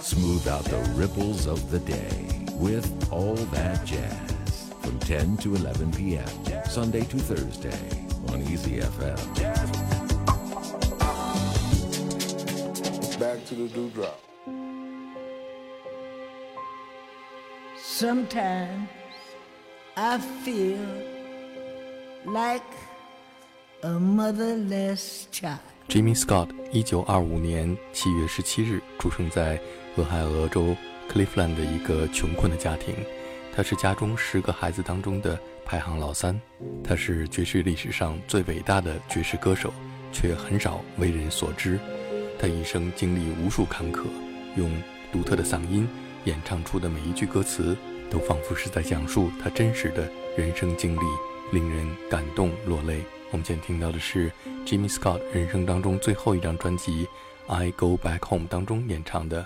Smooth out the ripples of the day with All That Jazz from 10 to 11 p.m. Sunday to Thursday on Easy FM. Back to the dewdrop. Sometimes I feel like a motherless child. Jimmy Scott，一九二五年七月十七日出生在 俄亥俄州克利夫兰的一个穷困的家庭。他是家中十个孩子当中的排行老三。他是爵士历史上最伟大的爵士歌手，却很少为人所知。他一生经历无数坎坷，用独特的嗓音演唱出的每一句歌词。都仿佛是在讲述他真实的人生经历，令人感动落泪。我们现在听到的是 Jimmy Scott 人生当中最后一张专辑《I Go Back Home》当中演唱的《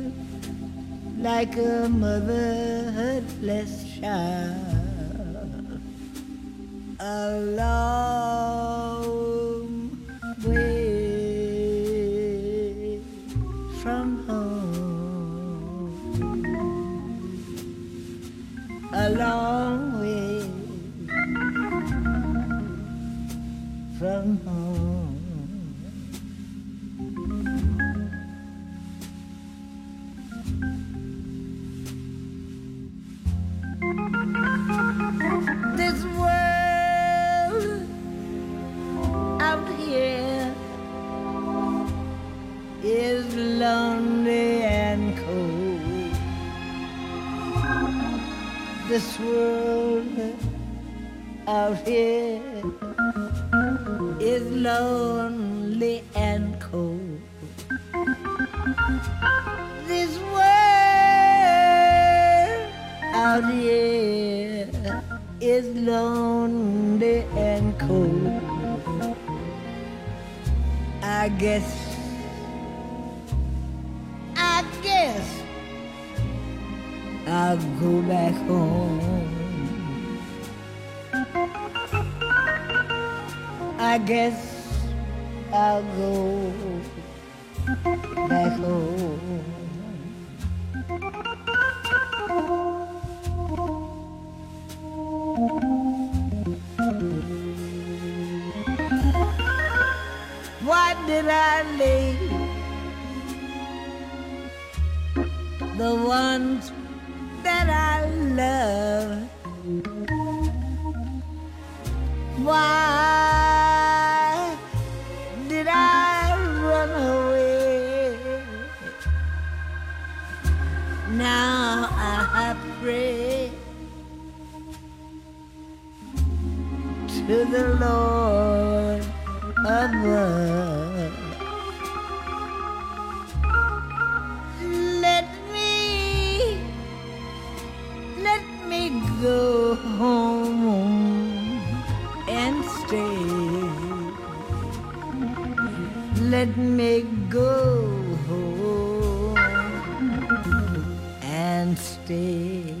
like a motherless child. A This world out here is lonely and cold. This world out here is lonely and cold. I guess, I'll go back home. I guess I'll go back home. Why did I leave the ones home and stay. Let me go home and stay.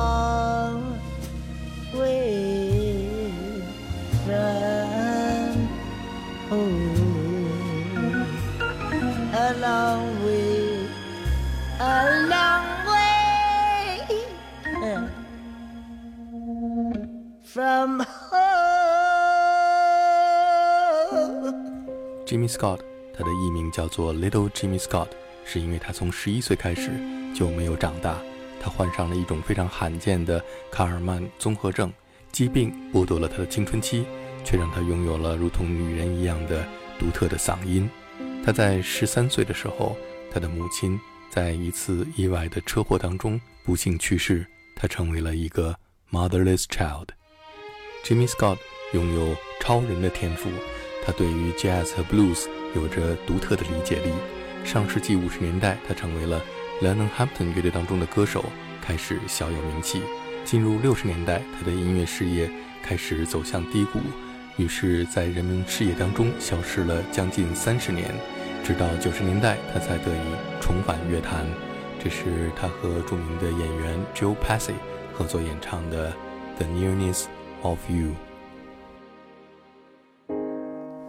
Jimmy Scott，他的艺名叫做 Little Jimmy Scott，是因为他从十一岁开始就没有长大。他患上了一种非常罕见的卡尔曼综合症疾病，剥夺了他的青春期，却让他拥有了如同女人一样的独特的嗓音。他在十三岁的时候，他的母亲在一次意外的车祸当中不幸去世，他成为了一个 motherless child。Jimmy Scott 拥有超人的天赋。他对于 jazz 和 blues 有着独特的理解力。上世纪五十年代，他成为了 Lennon Hampton 乐队当中的歌手，开始小有名气。进入六十年代，他的音乐事业开始走向低谷，于是，在人们视野当中消失了将近三十年。直到九十年代，他才得以重返乐坛。这是他和著名的演员 Joe Passy 合作演唱的《The Nearness of You》。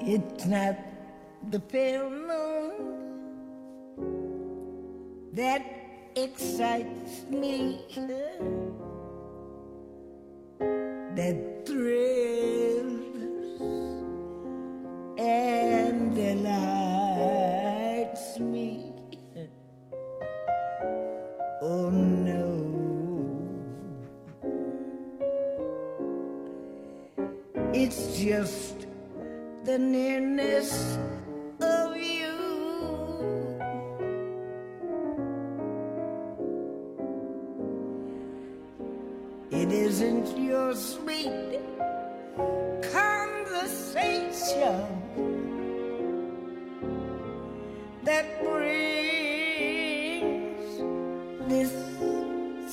It's not the pale moon that excites me, that the nearness of you. It isn't your sweet conversation that brings this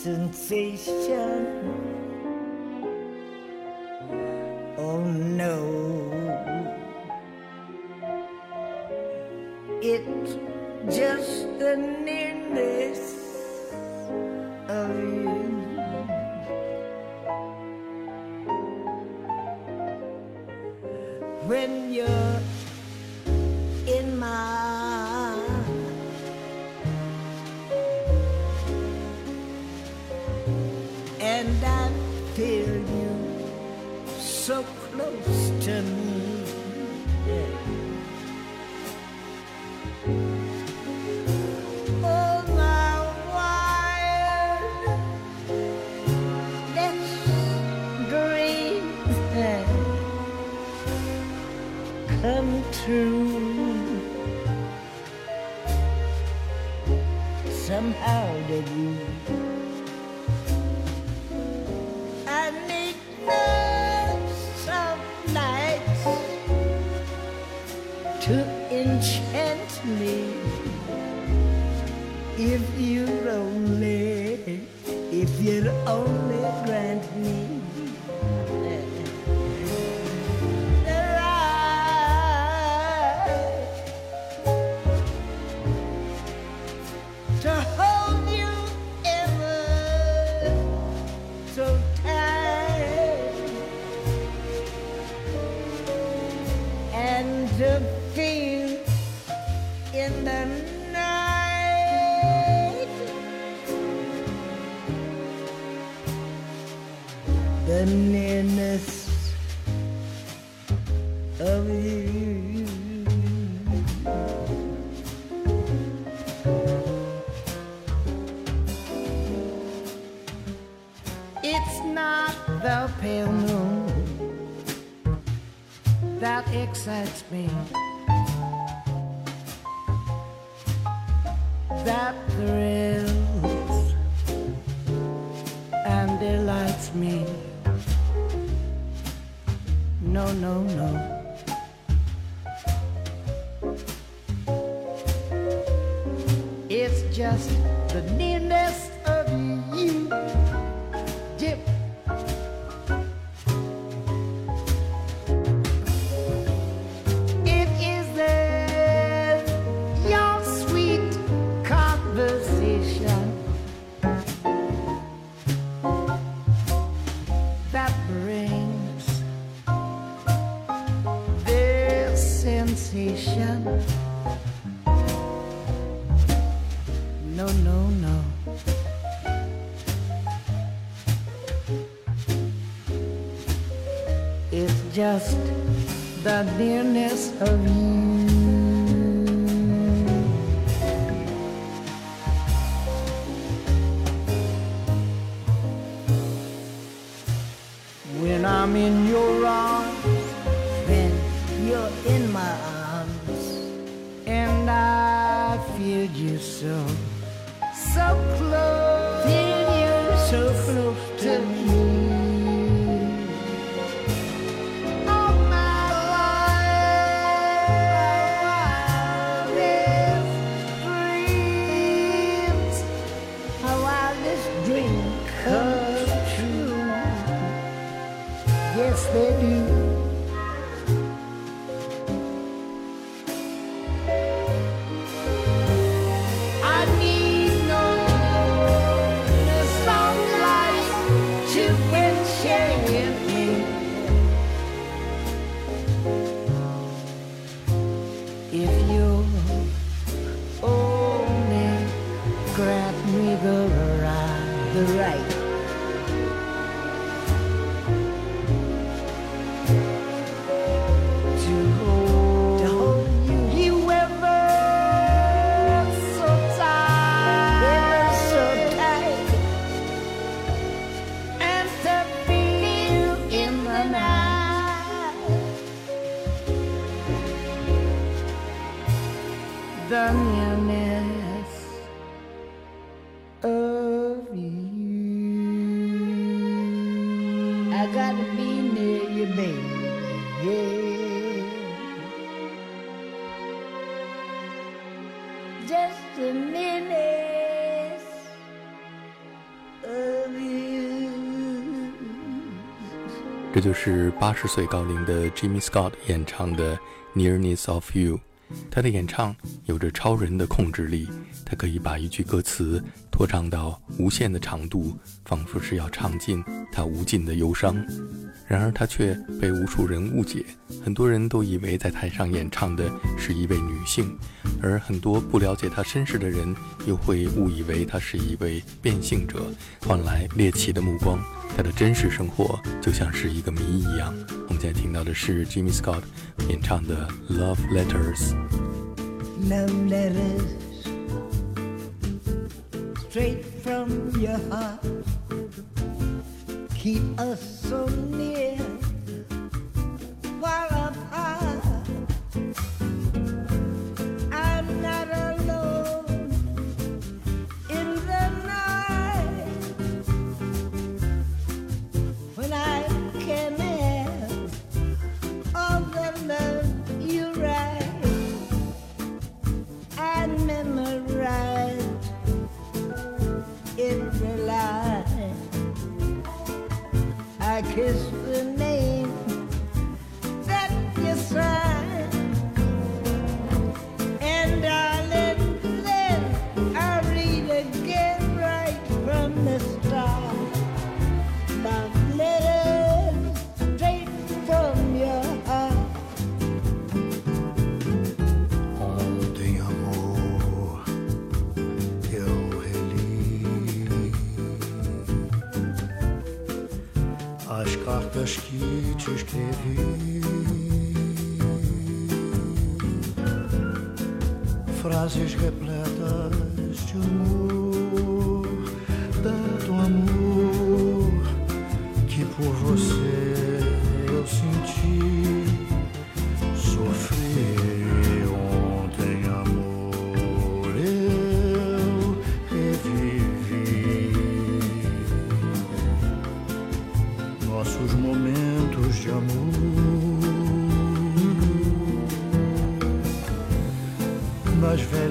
sensation. Just the nearness of you. 这就是八十岁高龄的 Jimmy Scott 演唱的《Nearness of You》。他的演唱有着超人的控制力，他可以把一句歌词拖长到无限的长度，仿佛是要唱尽他无尽的忧伤。然而他却被无数人误解，很多人都以为在台上演唱的是一位女性，而很多不了解他身世的人又会误以为他是一位变性者，换来猎奇的目光。他的真实生活就像是一个谜一样。我们现在听到的是 Jimmy Scott 演唱的《Love Letters》。love letters straight from your heart. Keep us so near as cartas que te escrevi, frases repletas de amor,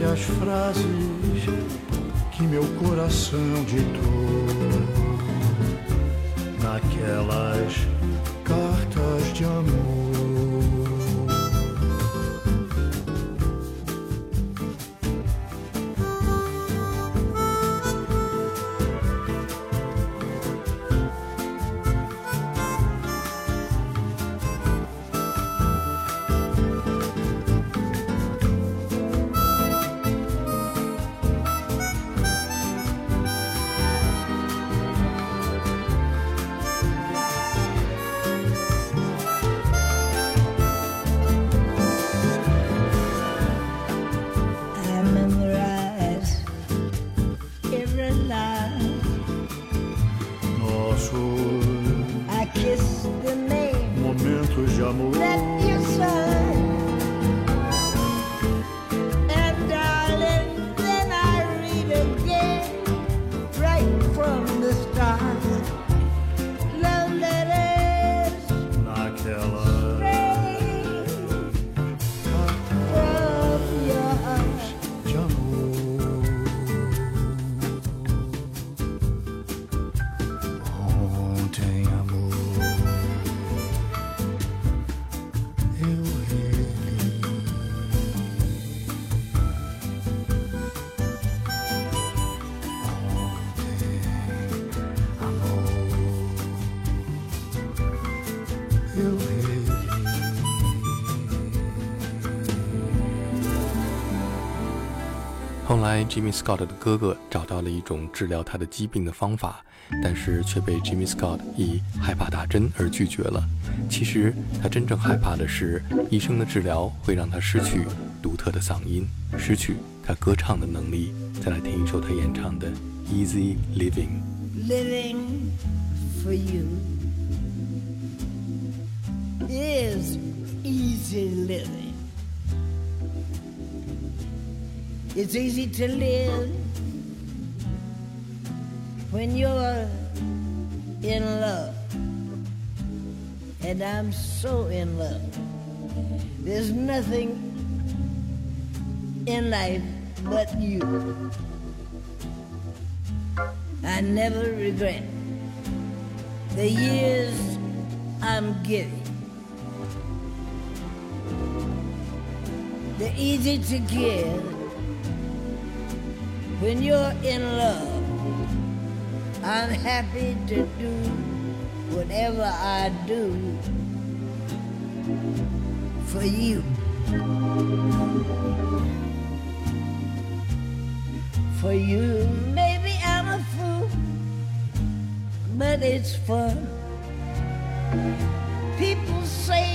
Velhas frases que meu coração ditou, Momentos de amor. 后来 jimmy scott 的哥哥找到了一种治疗他的疾病的方法但是却被 jimmy scott 以害怕打针而拒绝了。其实他真正害怕的是医生的治疗会让他失去独特的嗓音失去他歌唱的能力再来听一首他演唱的 easy living living for you is easy living. It's easy to live when you're in love. And I'm so in love. There's nothing in life but you. I never regret the years I'm giving. They're easy to give when you're in love, I'm happy to do whatever I do for you. For you, maybe I'm a fool, but it's fun. People say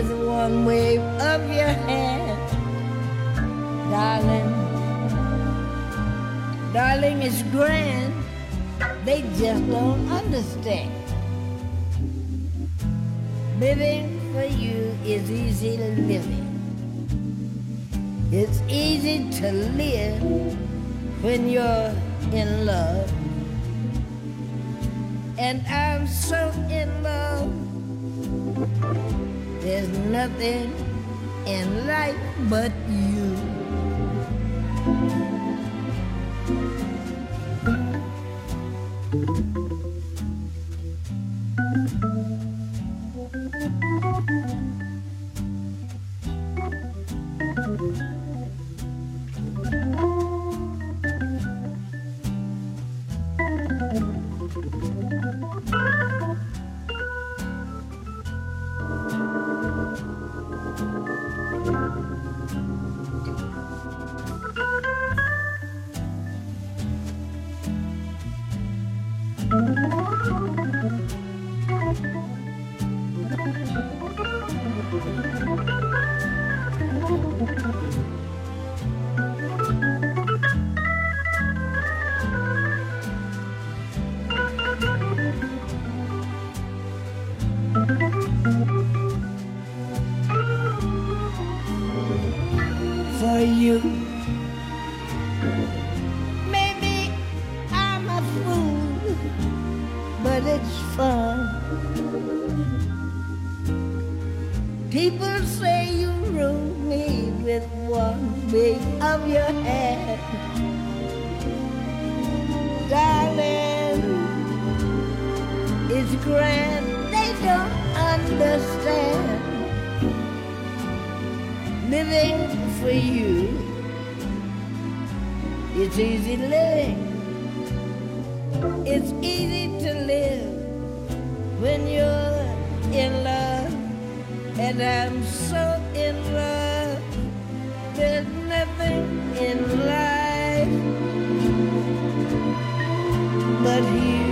with one wave of your hand, darling. Darling, it's grand. They just don't understand. Living for you is easy living. It's easy to live when you're in love. And I'm so in love. There's nothing in life but you. For you. Maybe and I'm so in love. There's nothing in life but you.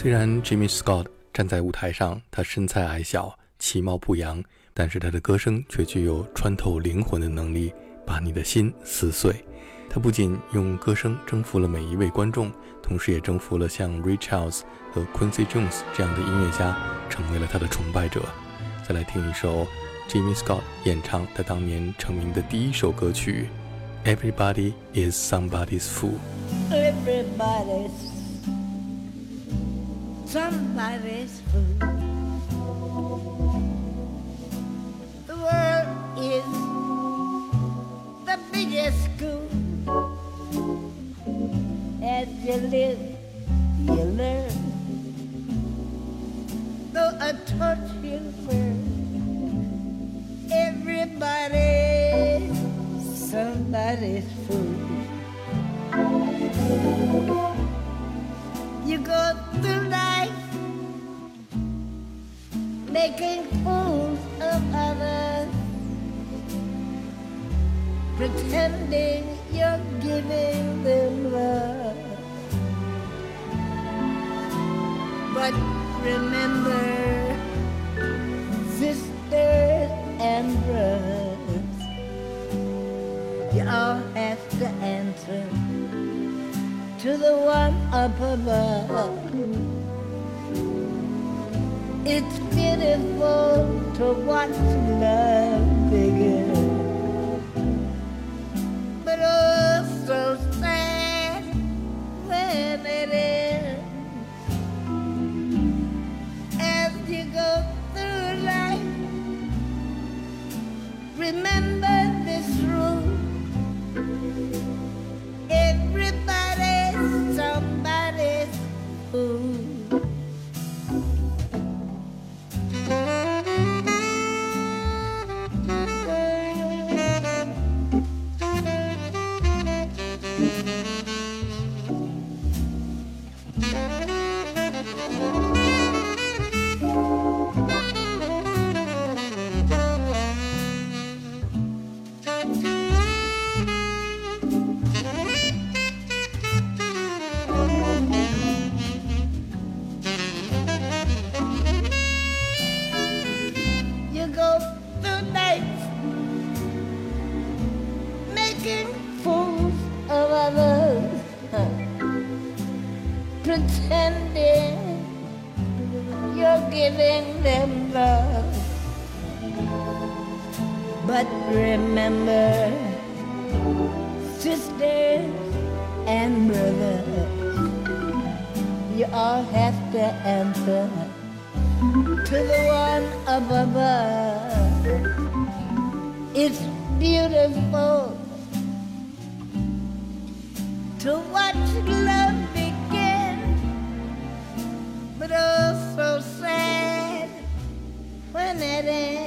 虽然 Jimmy Scott 站在舞台上，他身材矮小，其貌不扬，但是他的歌声却具有穿透灵魂的能力，把你的心撕碎。他不仅用歌声征服了每一位观众，同时也征服了像 Ray Charles 和 Quincy Jones 这样的音乐家，成为了他的崇拜者。再来听一首 Jimmy Scott 演唱他当年成名的第一首歌曲《Everybody Is Somebody's Fool》。Everybody's somebody's fool. The world is the biggest school. As you live you learn. Though a torch you burn, everybody, somebody's fool. Pretending you're giving them love. But remember, sisters and brothers, you all have to answer to the one up above. It's beautiful to watch love begin. When above. It's beautiful to watch love begin, but oh, so sad when it ends.